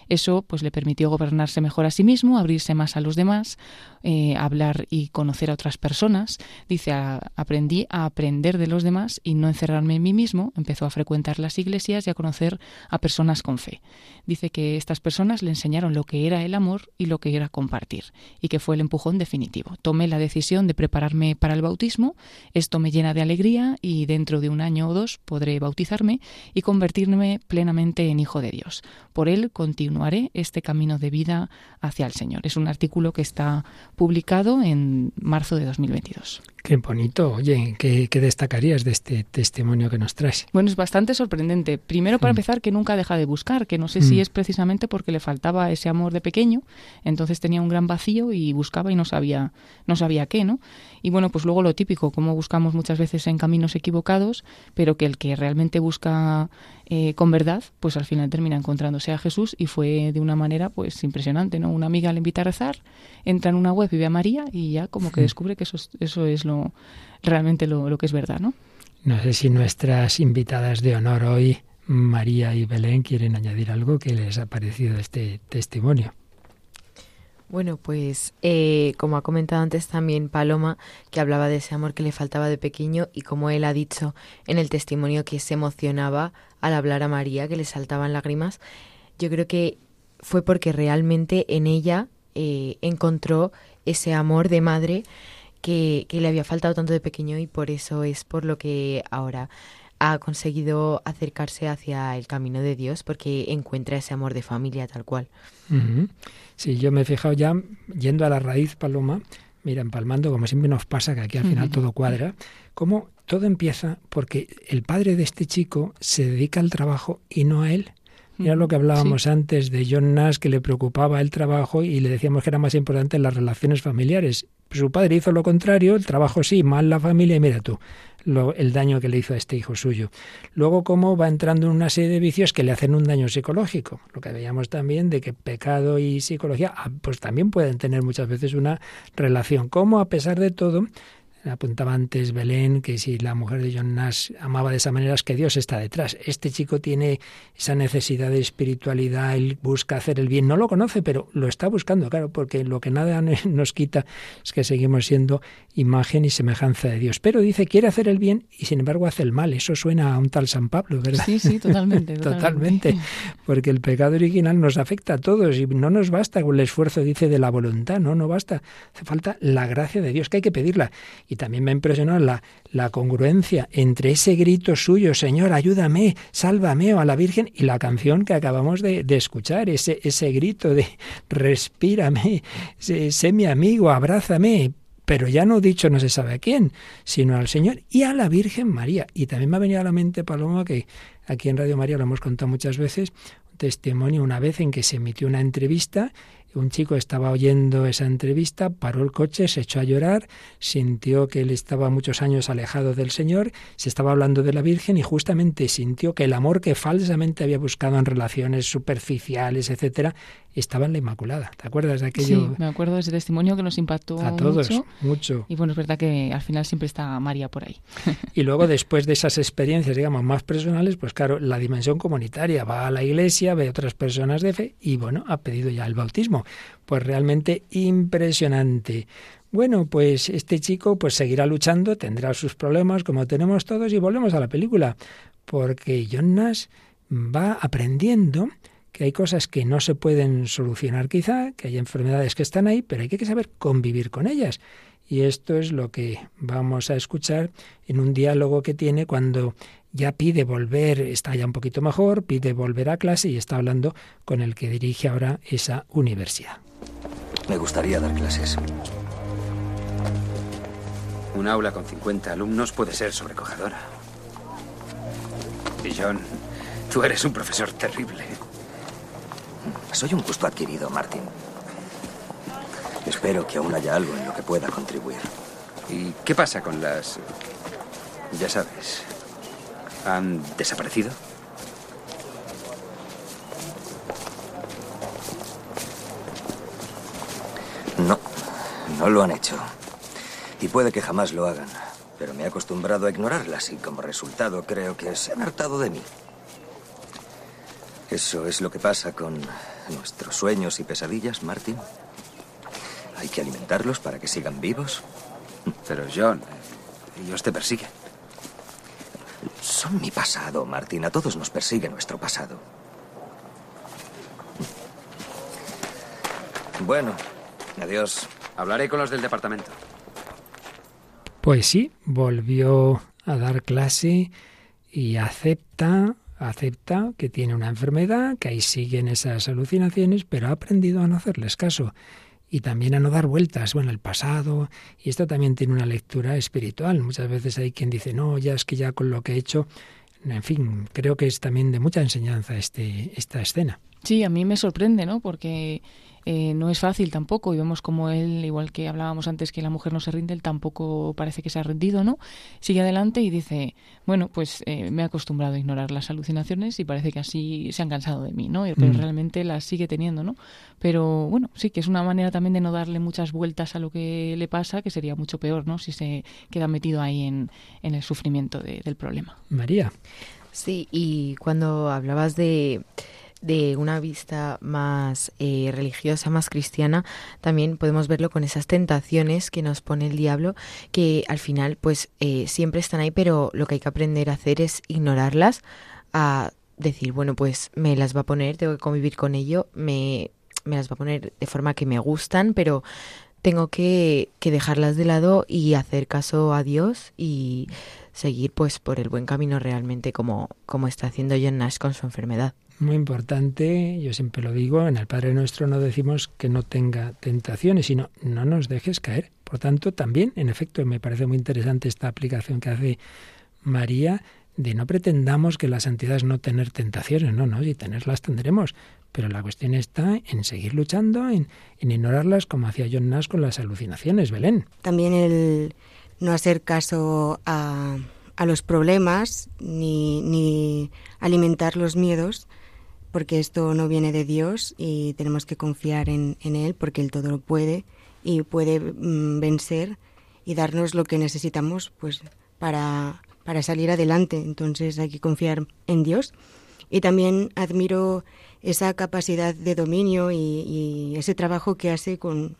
Eso pues le permitió gobernarse mejor a sí mismo, abrirse más a los demás, eh, hablar y conocer a otras personas. Dice, aprendí a aprender de los demás y no encerrarme en mí mismo. Empezó a frecuentar las iglesias y a conocer a personas con fe. Dice que estas personas le enseñaron lo que era el amor y lo que era compartir, y que fue el empujón definitivo. Tomé la decisión de prepararme para el bautismo. Esto me llena de alegría y dentro de un año o dos podré bautizarme y convertirme plenamente en hijo de Dios. Por él continuó haré este camino de vida hacia el Señor. Es un artículo que está publicado en marzo de 2022. Qué bonito. Oye, ¿qué, destacarías de este testimonio que nos traes? Bueno, es bastante sorprendente. Primero, para mm. empezar, que nunca deja de buscar, que no sé si mm. es precisamente porque le faltaba ese amor de pequeño, entonces tenía un gran vacío y buscaba y no sabía, no sabía qué, ¿no? Y bueno, pues luego lo típico, como buscamos muchas veces en caminos equivocados, pero que el que realmente busca eh, con verdad, pues al final termina encontrándose a Jesús y fue de una manera pues impresionante, ¿no? Una amiga le invita a rezar, entra en una web y ve a María y ya como que descubre que eso, eso es lo realmente lo, lo que es verdad, ¿no? No sé si nuestras invitadas de honor hoy, María y Belén, quieren añadir algo que les ha parecido este testimonio. Bueno, pues eh, como ha comentado antes también Paloma, que hablaba de ese amor que le faltaba de pequeño y como él ha dicho en el testimonio que se emocionaba al hablar a María, que le saltaban lágrimas, yo creo que fue porque realmente en ella eh, encontró ese amor de madre que, que le había faltado tanto de pequeño y por eso es por lo que ahora ha conseguido acercarse hacia el camino de Dios porque encuentra ese amor de familia tal cual. Sí, yo me he fijado ya, yendo a la raíz, Paloma, mira, empalmando, como siempre nos pasa, que aquí al final todo cuadra, como todo empieza porque el padre de este chico se dedica al trabajo y no a él. Mira lo que hablábamos antes de John Nash, que le preocupaba el trabajo y le decíamos que era más importante las relaciones familiares. Su padre hizo lo contrario, el trabajo sí, mal la familia, y mira tú, el daño que le hizo a este hijo suyo. Luego, cómo va entrando en una serie de vicios que le hacen un daño psicológico. Lo que veíamos también de que pecado y psicología, ah, pues también pueden tener muchas veces una relación. Cómo, a pesar de todo, apuntaba antes Belén que si la mujer de John Nash amaba de esa manera es que Dios está detrás. Este chico tiene esa necesidad de espiritualidad, él busca hacer el bien, no lo conoce, pero lo está buscando, claro, porque lo que nada nos quita es que seguimos siendo imagen y semejanza de Dios. Pero dice, quiere hacer el bien y sin embargo hace el mal. Eso suena a un tal San Pablo, ¿verdad? Sí, sí, totalmente. totalmente. porque el pecado original nos afecta a todos y no nos basta con el esfuerzo, dice, de la voluntad, no, no basta. Hace falta la gracia de Dios, que hay que pedirla. Y también me impresionó la, la congruencia entre ese grito suyo, Señor, ayúdame, sálvame, o a la Virgen, y la canción que acabamos de, escuchar, ese, ese grito de respírame, sé, sé mi amigo, abrázame, pero ya no dicho no se sabe a quién, sino al Señor y a la Virgen María. Y también me ha venido a la mente, Paloma, que aquí en Radio María lo hemos contado muchas veces, un testimonio una vez en que se emitió una entrevista un chico estaba oyendo esa entrevista, paró el coche, se echó a llorar, sintió que él estaba muchos años alejado del Señor, se estaba hablando de la Virgen y justamente sintió que el amor que falsamente había buscado en relaciones superficiales, etcétera, estaba en la Inmaculada. ¿Te acuerdas de aquello? Sí, me acuerdo de ese testimonio que nos impactó a todos mucho. mucho. Y bueno, es verdad que al final siempre está María por ahí. y luego después de esas experiencias, digamos, más personales, pues claro, la dimensión comunitaria, va a la iglesia, ve a otras personas de fe y bueno, ha pedido ya el bautismo. Pues realmente impresionante. Bueno, pues este chico pues seguirá luchando, tendrá sus problemas como tenemos todos y volvemos a la película, porque Jonas va aprendiendo que hay cosas que no se pueden solucionar quizá, que hay enfermedades que están ahí, pero hay que saber convivir con ellas. Y esto es lo que vamos a escuchar en un diálogo que tiene cuando ya pide volver, está ya un poquito mejor, pide volver a clase y está hablando con el que dirige ahora esa universidad. Me gustaría dar clases. Un aula con 50 alumnos puede ser sobrecogedora. Y John, tú eres un profesor terrible. Soy un gusto adquirido, Martin. Espero que aún haya algo en lo que pueda contribuir. ¿Y qué pasa con las... ya sabes, han desaparecido? No, no lo han hecho. Y puede que jamás lo hagan. Pero me he acostumbrado a ignorarlas y como resultado creo que se han hartado de mí. Eso es lo que pasa con nuestros sueños y pesadillas, Martin. Hay que alimentarlos para que sigan vivos. Pero John, ellos te persiguen. Son mi pasado, Martin. A todos nos persigue nuestro pasado. Bueno, adiós. Hablaré con los del departamento. Pues sí, volvió a dar clase y acepta acepta que tiene una enfermedad, que ahí siguen esas alucinaciones, pero ha aprendido a no hacerles caso y también a no dar vueltas, bueno, el pasado, y esto también tiene una lectura espiritual. Muchas veces hay quien dice, no, ya es que ya con lo que he hecho, en fin, creo que es también de mucha enseñanza este, esta escena. Sí, a mí me sorprende, ¿no? Porque eh, no es fácil tampoco y vemos como él, igual que hablábamos antes que la mujer no se rinde, él tampoco parece que se ha rendido, ¿no? Sigue adelante y dice, bueno, pues eh, me he acostumbrado a ignorar las alucinaciones y parece que así se han cansado de mí, ¿no? Pero mm. realmente las sigue teniendo, ¿no? Pero bueno, sí que es una manera también de no darle muchas vueltas a lo que le pasa, que sería mucho peor, ¿no? Si se queda metido ahí en, en el sufrimiento del problema. María. Sí, y cuando hablabas de de una vista más eh, religiosa, más cristiana, también podemos verlo con esas tentaciones que nos pone el diablo, que al final pues eh, siempre están ahí, pero lo que hay que aprender a hacer es ignorarlas, a decir, bueno, pues me las va a poner, tengo que convivir con ello, me, me las va a poner de forma que me gustan, pero tengo que, que dejarlas de lado y hacer caso a Dios y seguir pues por el buen camino realmente como, como está haciendo John Nash con su enfermedad muy importante, yo siempre lo digo, en el Padre Nuestro no decimos que no tenga tentaciones, sino no nos dejes caer. Por tanto, también, en efecto, me parece muy interesante esta aplicación que hace María de no pretendamos que la santidad es no tener tentaciones, no, no, si tenerlas tendremos, pero la cuestión está en seguir luchando, en, en ignorarlas como hacía John Nash con las alucinaciones, Belén. También el no hacer caso a, a los problemas ni, ni alimentar los miedos, porque esto no viene de Dios y tenemos que confiar en, Él porque Él todo lo puede y puede mm, vencer y darnos lo que necesitamos pues para, para salir adelante. Entonces hay que confiar en Dios. Y también admiro esa capacidad de dominio y, ese trabajo que hace con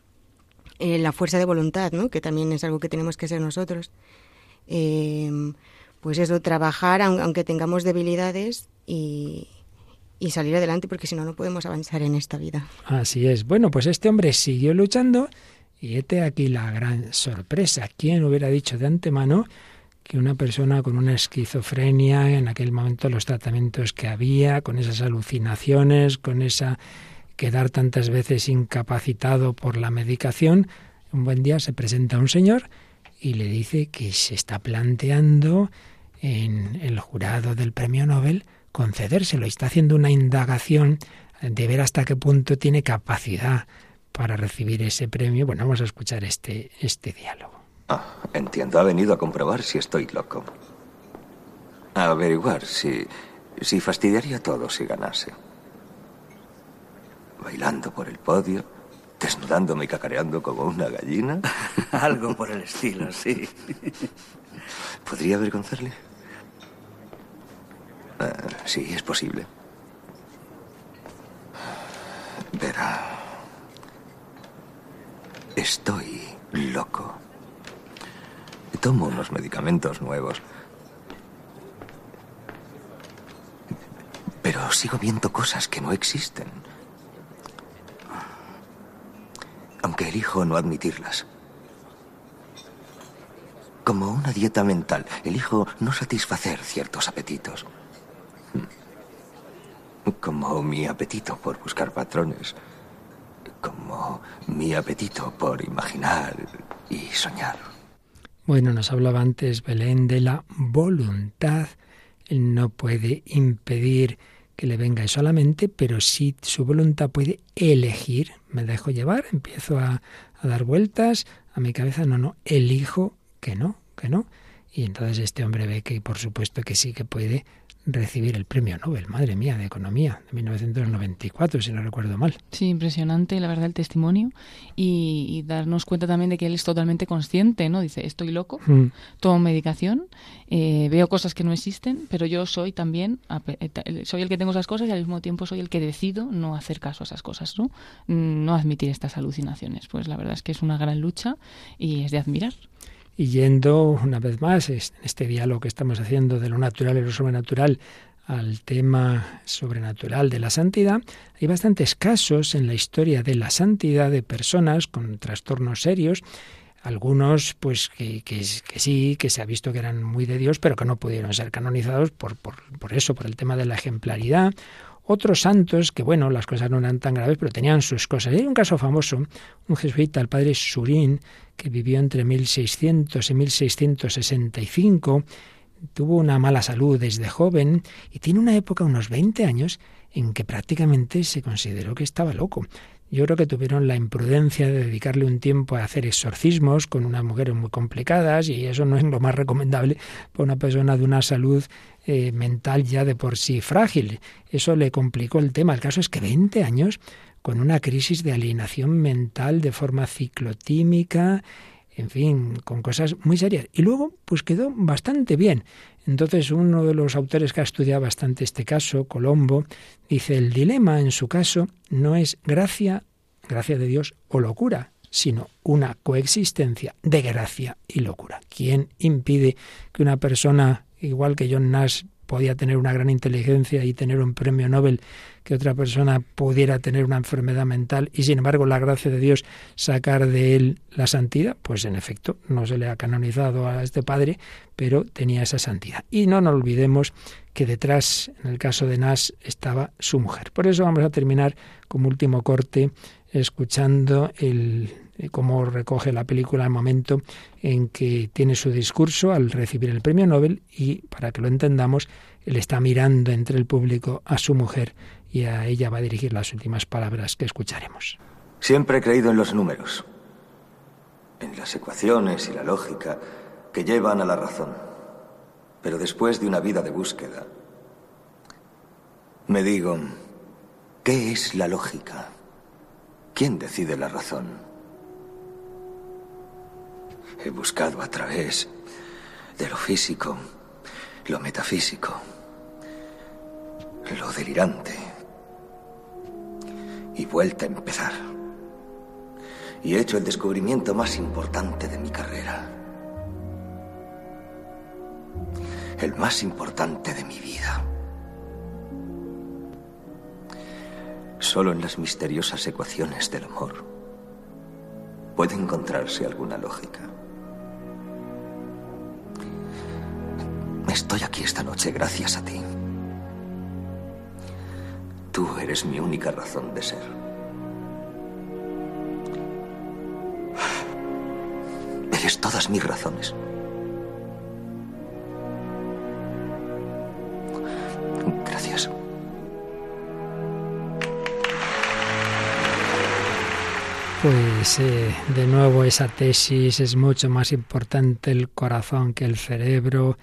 eh, la fuerza de voluntad, ¿no? que también es algo que tenemos que hacer nosotros. Eh, pues eso, trabajar aunque tengamos debilidades y, y salir adelante porque si no, no podemos avanzar en esta vida. Así es. Bueno, pues este hombre siguió luchando y este aquí la gran sorpresa. ¿Quién hubiera dicho de antemano que una persona con una esquizofrenia, en aquel momento los tratamientos que había, con esas alucinaciones, con esa quedar tantas veces incapacitado por la medicación, un buen día se presenta un señor y le dice que se está planteando en el jurado del premio Nobel concedérselo. Y está haciendo una indagación de ver hasta qué punto tiene capacidad para recibir ese premio. Bueno, vamos a escuchar este, este diálogo. Ah, entiendo. Ha venido a comprobar si estoy loco. A averiguar si, si fastidiaría todo si ganase. Bailando por el podio, desnudándome y cacareando como una gallina. Algo por el estilo, sí. ¿Podría avergonzarle? Ah, sí, es posible. Verá. Estoy loco. Tomo unos medicamentos nuevos. Pero sigo viendo cosas que no existen. Aunque elijo no admitirlas. Como una dieta mental, elijo no satisfacer ciertos apetitos. Como mi apetito por buscar patrones. Como mi apetito por imaginar y soñar. Bueno, nos hablaba antes Belén de la voluntad. Él no puede impedir que le venga solamente, pero sí su voluntad puede elegir. Me dejo llevar, empiezo a, a dar vueltas a mi cabeza. No, no, elijo que no, que no. Y entonces este hombre ve que por supuesto que sí que puede recibir el premio Nobel, madre mía, de Economía, de 1994, si no recuerdo mal. Sí, impresionante, la verdad, el testimonio y, darnos cuenta también de que él es totalmente consciente, ¿no? Dice, estoy loco, mm. tomo medicación, eh, veo cosas que no existen, pero yo soy también, eh, soy el que tengo esas cosas y al mismo tiempo soy el que decido no hacer caso a esas cosas, ¿no? Mm, no admitir estas alucinaciones. Pues la verdad es que es una gran lucha y es de admirar. Y yendo una vez más en este diálogo que estamos haciendo de lo natural y lo sobrenatural al tema sobrenatural de la santidad, hay bastantes casos en la historia de la santidad de personas con trastornos serios, algunos pues que, que, sí, que se ha visto que eran muy de Dios, pero que no pudieron ser canonizados por, por, por eso, por el tema de la ejemplaridad, otros santos que, bueno, las cosas no eran tan graves, pero tenían sus cosas. hay un caso famoso, un jesuita, el padre Surín, que vivió entre 1600 y 1665, tuvo una mala salud desde joven y tiene una época, unos 20 años, en que prácticamente se consideró que estaba loco. Yo creo que tuvieron la imprudencia de dedicarle un tiempo a hacer exorcismos con unas mujeres muy complicadas y eso no es lo más recomendable para una persona de una salud eh, mental ya de por sí frágil. Eso le complicó el tema. El caso es que 20 años con una crisis de alienación mental de forma ciclotímica, en fin, con cosas muy serias. Y luego, pues quedó bastante bien. Entonces, uno de los autores que ha estudiado bastante este caso, Colombo, dice, el dilema en su caso no es gracia, gracia de Dios o locura, sino una coexistencia de gracia y locura. ¿Quién impide que una persona igual que John Nash podía tener una gran inteligencia y tener un premio Nobel, que otra persona pudiera tener una enfermedad mental y sin embargo la gracia de Dios sacar de él la santidad, pues en efecto no se le ha canonizado a este padre, pero tenía esa santidad. Y no nos olvidemos que detrás, en el caso de Nash, estaba su mujer. Por eso vamos a terminar como último corte escuchando el eh, cómo recoge la película el momento en que tiene su discurso al recibir el premio Nobel y, para que lo entendamos, él está mirando entre el público a su mujer y a ella va a dirigir las últimas palabras que escucharemos. Siempre he creído en los números, en las ecuaciones y la lógica que llevan a la razón. Pero después de una vida de búsqueda, me digo, ¿qué es la lógica? ¿Quién decide la razón? He buscado a través de lo físico, lo metafísico, lo delirante. Y vuelta a empezar. Y he hecho el descubrimiento más importante de mi carrera. El más importante de mi vida. Solo en las misteriosas ecuaciones del amor puede encontrarse alguna lógica. Estoy aquí esta noche gracias a ti. Tú eres mi única razón de ser. Eres todas mis razones. Gracias. Pues eh, de nuevo esa tesis es mucho más importante el corazón que el cerebro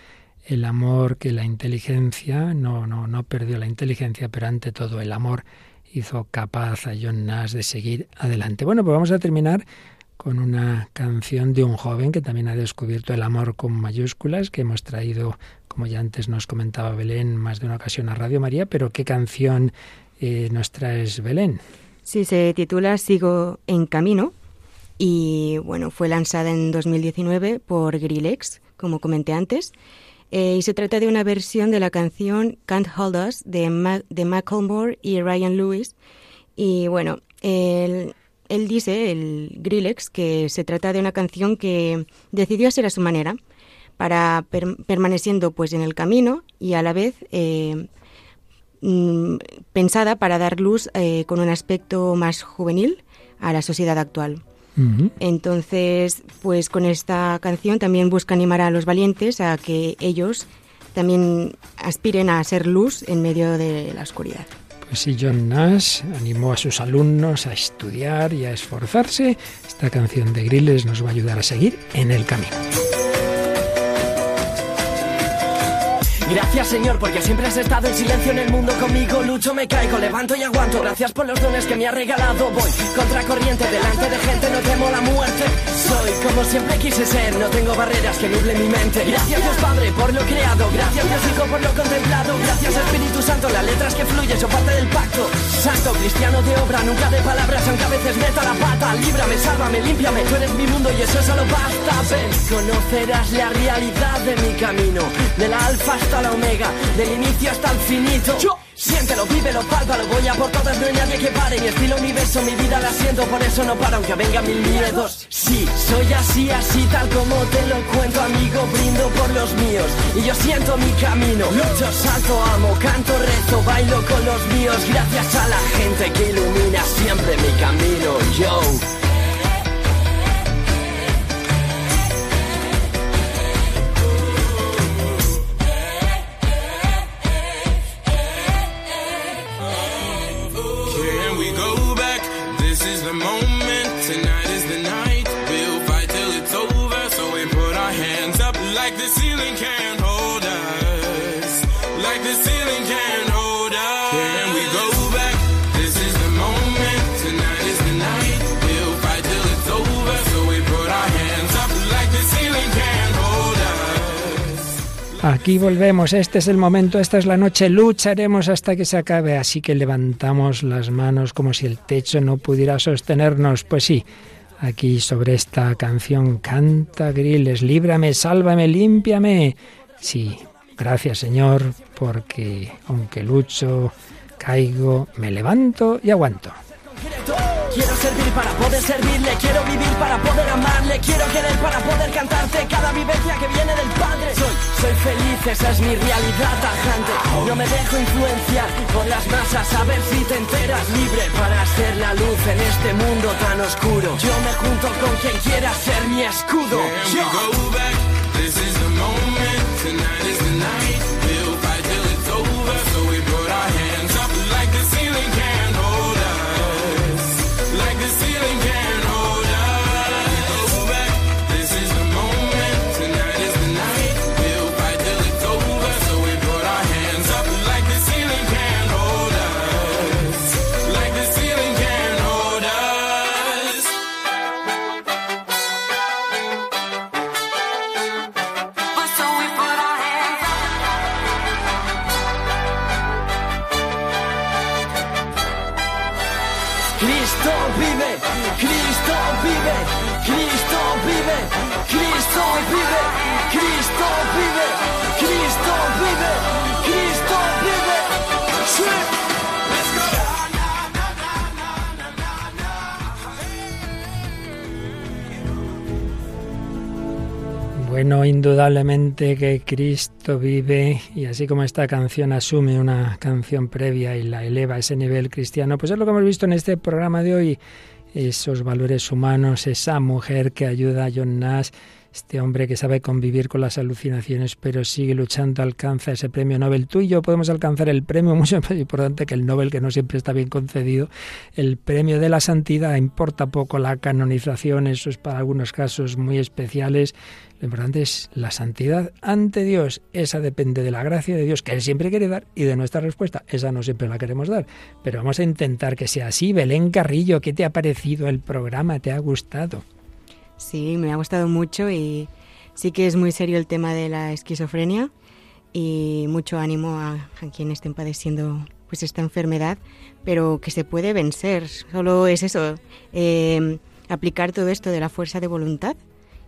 el amor que la inteligencia. No, no, no perdió la inteligencia, pero ante todo el amor hizo capaz a John Nash de seguir adelante. Bueno, pues vamos a terminar con una canción de un joven que también ha descubierto el amor con mayúsculas, que hemos traído, como ya antes nos comentaba Belén, más de una ocasión a Radio María, pero ¿qué canción eh, nos traes, Belén? Sí, se titula Sigo en Camino y bueno, fue lanzada en 2019 por Grillex, como comenté antes. Eh, y se trata de una versión de la canción Can't Hold Us de, de Macklemore y Ryan Lewis. Y bueno, él, dice, el Grillex, que se trata de una canción que decidió hacer a su manera, para permaneciendo pues en el camino y a la vez eh, Mm, pensada para dar luz eh, con un aspecto más juvenil a la sociedad actual. Entonces, pues con esta canción también busca animar a los valientes a que ellos también aspiren a ser luz en medio de la oscuridad. Pues sí, John Nash animó a sus alumnos a estudiar y a esforzarse. Esta canción de Grilles nos va a ayudar a seguir en el camino. Gracias Señor porque siempre has estado en silencio en el mundo conmigo. Lucho, me caigo, levanto y aguanto. Gracias por los dones que me has regalado. Voy contra corriente delante de gente No temo la muerte. Soy como siempre quise ser No tengo barreras que nublen mi mente. Gracias Dios Padre por lo creado. Gracias Dios Hijo por lo contemplado. Gracias Espíritu Santo Las letras que fluyen son parte del pacto. Santo cristiano de obra Nunca de palabras aunque a veces meta la pata. Líbrame, sálvame, límpiame Tú eres mi mundo y eso solo basta. Ven, conocerás la realidad de mi camino. De la alfa hasta la omega, del inicio hasta el finito. Yo. Siéntelo, vívelo, pálpalo, voy a por todas, no hay nadie que pare Mi estilo, universo, mi vida la siento, por eso no paro aunque vengan mil miedos. Sí, soy así, así, tal como te lo cuento, amigo Brindo por los míos, y yo siento mi camino. Lucho, salto, amo, canto, rezo, bailo con los míos. Gracias a la gente que ilumina siempre mi camino, yo Aquí volvemos, este es el momento, esta es la noche, lucharemos hasta que se acabe, así que levantamos las manos como si el techo no pudiera sostenernos. Pues sí, aquí sobre esta canción canta Griles, líbrame, sálvame, límpiame. Sí, gracias Señor, porque aunque lucho, caigo, me levanto y aguanto. Quiero servir para poder servirle, quiero vivir para poder amarle, quiero querer para poder cantarte cada vivencia que viene del Padre. Soy, soy feliz, esa es mi realidad tajante. No me dejo influenciar por las masas, a ver si te enteras libre para hacer la luz en este mundo tan oscuro. Yo me junto con quien quiera ser mi escudo. Indudablemente que Cristo vive y así como esta canción asume una canción previa y la eleva a ese nivel cristiano, pues es lo que hemos visto en este programa de hoy, esos valores humanos, esa mujer que ayuda a John Nash, este hombre que sabe convivir con las alucinaciones, pero sigue luchando, alcanza ese premio Nobel. Tú y yo podemos alcanzar el premio, mucho más importante que el Nobel, que no siempre está bien concedido, el premio de la santidad. Importa poco la canonización, eso es para algunos casos muy especiales. Lo importante es la santidad ante Dios. Esa depende de la gracia de Dios, que Él siempre quiere dar, y de nuestra respuesta. Esa no siempre la queremos dar. Pero vamos a intentar que sea así. Belén Carrillo, ¿qué te ha parecido el programa? ¿Te ha gustado? Sí, me ha gustado mucho y sí que es muy serio el tema de la esquizofrenia y mucho ánimo a, quienes estén padeciendo pues esta enfermedad, pero que se puede vencer. Solo es eso, eh, aplicar todo esto de la fuerza de voluntad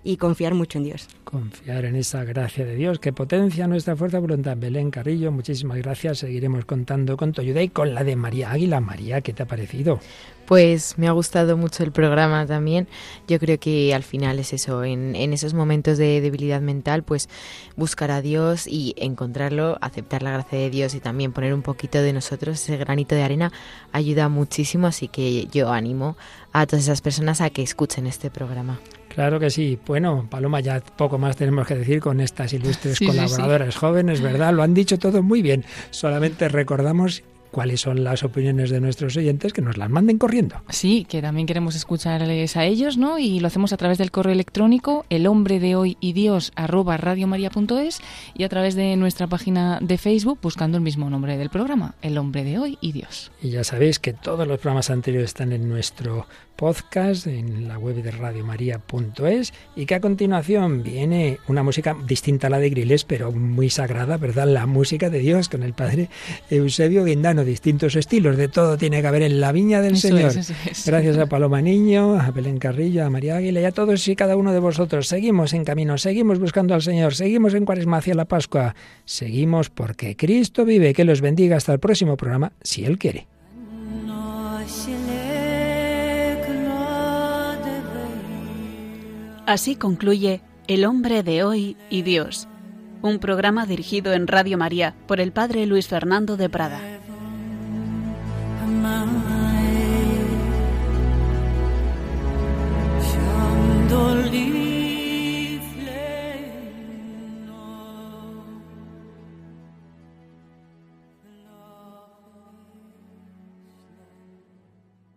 y confiar mucho en Dios. Confiar en esa gracia de Dios que potencia nuestra fuerza de voluntad. Belén Carrillo, muchísimas gracias. Seguiremos contando con tu ayuda y con la de María Águila. María, ¿qué te ha parecido? Pues me ha gustado mucho el programa también. Yo creo que al final es eso, en, en, esos momentos de debilidad mental, pues buscar a Dios y encontrarlo, aceptar la gracia de Dios y también poner un poquito de nosotros, ese granito de arena, ayuda muchísimo. Así que yo animo a todas esas personas a que escuchen este programa. Claro que sí. Bueno, Paloma, ya poco más tenemos que decir con estas ilustres colaboradoras jóvenes, ¿verdad? Lo han dicho todo muy bien. Solamente recordamos cuáles son las opiniones de nuestros oyentes, que nos las manden corriendo. Sí, que también queremos escucharles a ellos, ¿no? Y lo hacemos a través del correo electrónico el hombre de hoy y Dios arroba radiomaria.es y a través de nuestra página de Facebook buscando el mismo nombre del programa, el hombre de hoy y Dios. Y ya sabéis que todos los programas anteriores están en nuestro podcast en la web de radiomaria.es y que a continuación viene una música distinta a la de Griles, pero muy sagrada, ¿verdad? La música de Dios con el padre Eusebio Distintos estilos, de todo tiene que haber en la viña del Señor. Gracias a Paloma Niño, a Belén Carrillo, a María Águila y a todos y cada uno de vosotros. Seguimos en camino, seguimos buscando al Señor, seguimos en Cuaresma hacia la Pascua, seguimos porque Cristo vive. Que los bendiga hasta el próximo programa, si Él quiere. Así concluye El hombre de hoy y Dios, un programa dirigido en Radio María por el Padre Luis Fernando de Prada. early